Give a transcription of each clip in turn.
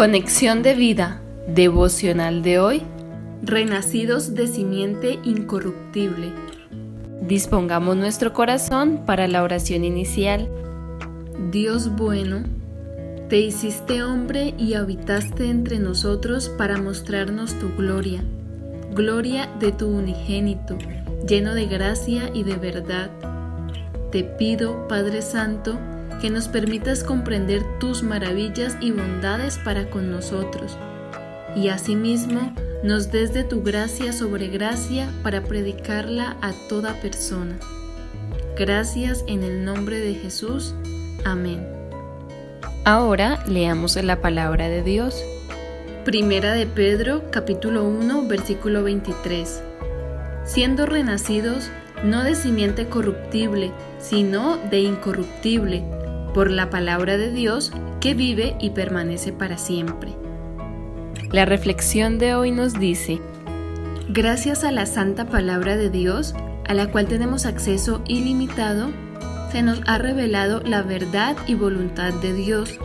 Conexión de vida devocional de hoy. Renacidos de simiente incorruptible. Dispongamos nuestro corazón para la oración inicial. Dios bueno, te hiciste hombre y habitaste entre nosotros para mostrarnos tu gloria, gloria de tu unigénito, lleno de gracia y de verdad. Te pido, Padre Santo, que nos permitas comprender tus maravillas y bondades para con nosotros, y asimismo nos des de tu gracia sobre gracia para predicarla a toda persona. Gracias en el nombre de Jesús. Amén. Ahora leamos la palabra de Dios. Primera de Pedro, capítulo 1, versículo 23. Siendo renacidos, no de simiente corruptible, sino de incorruptible por la palabra de Dios que vive y permanece para siempre. La reflexión de hoy nos dice, gracias a la santa palabra de Dios, a la cual tenemos acceso ilimitado, se nos ha revelado la verdad y voluntad de Dios.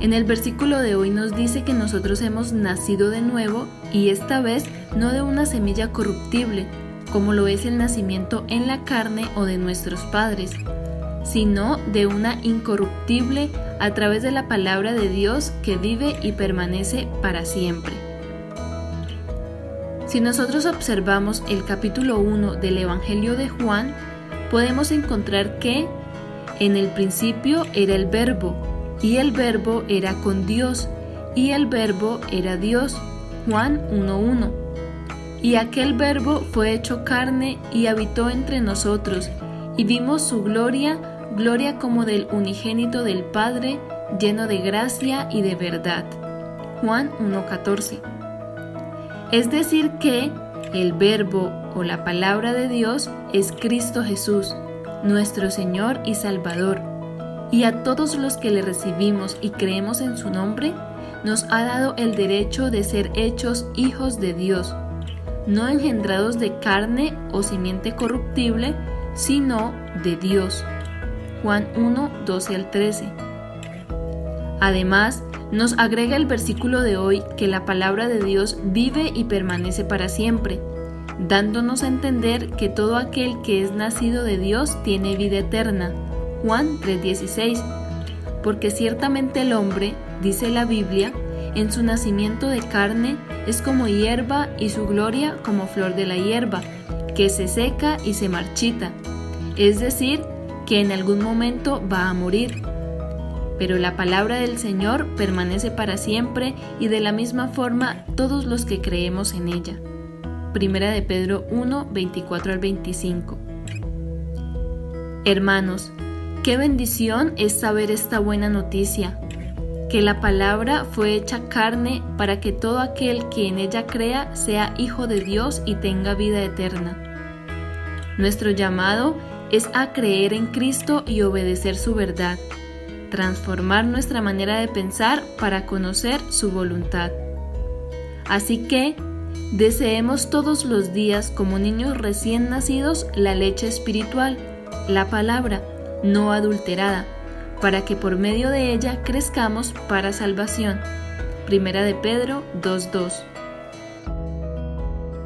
En el versículo de hoy nos dice que nosotros hemos nacido de nuevo y esta vez no de una semilla corruptible, como lo es el nacimiento en la carne o de nuestros padres, sino de una incorruptible a través de la palabra de Dios que vive y permanece para siempre. Si nosotros observamos el capítulo 1 del Evangelio de Juan, podemos encontrar que en el principio era el verbo, y el verbo era con Dios, y el verbo era Dios. Juan 1.1. Y aquel verbo fue hecho carne y habitó entre nosotros, y vimos su gloria, gloria como del unigénito del Padre, lleno de gracia y de verdad. Juan 1.14. Es decir que el verbo o la palabra de Dios es Cristo Jesús, nuestro Señor y Salvador, y a todos los que le recibimos y creemos en su nombre, nos ha dado el derecho de ser hechos hijos de Dios, no engendrados de carne o simiente corruptible, sino de Dios Juan 1, 12 al 13. Además, nos agrega el versículo de hoy que la palabra de Dios vive y permanece para siempre, dándonos a entender que todo aquel que es nacido de Dios tiene vida eterna. Juan 3:16. Porque ciertamente el hombre, dice la Biblia, en su nacimiento de carne es como hierba y su gloria como flor de la hierba, que se seca y se marchita. Es decir, que en algún momento va a morir. Pero la palabra del Señor permanece para siempre y de la misma forma todos los que creemos en ella. Primera de Pedro 1, 24 al 25. Hermanos, qué bendición es saber esta buena noticia, que la palabra fue hecha carne para que todo aquel que en ella crea sea hijo de Dios y tenga vida eterna. Nuestro llamado es a creer en Cristo y obedecer su verdad, transformar nuestra manera de pensar para conocer su voluntad. Así que, deseemos todos los días como niños recién nacidos la leche espiritual, la palabra, no adulterada, para que por medio de ella crezcamos para salvación. Primera de Pedro 2.2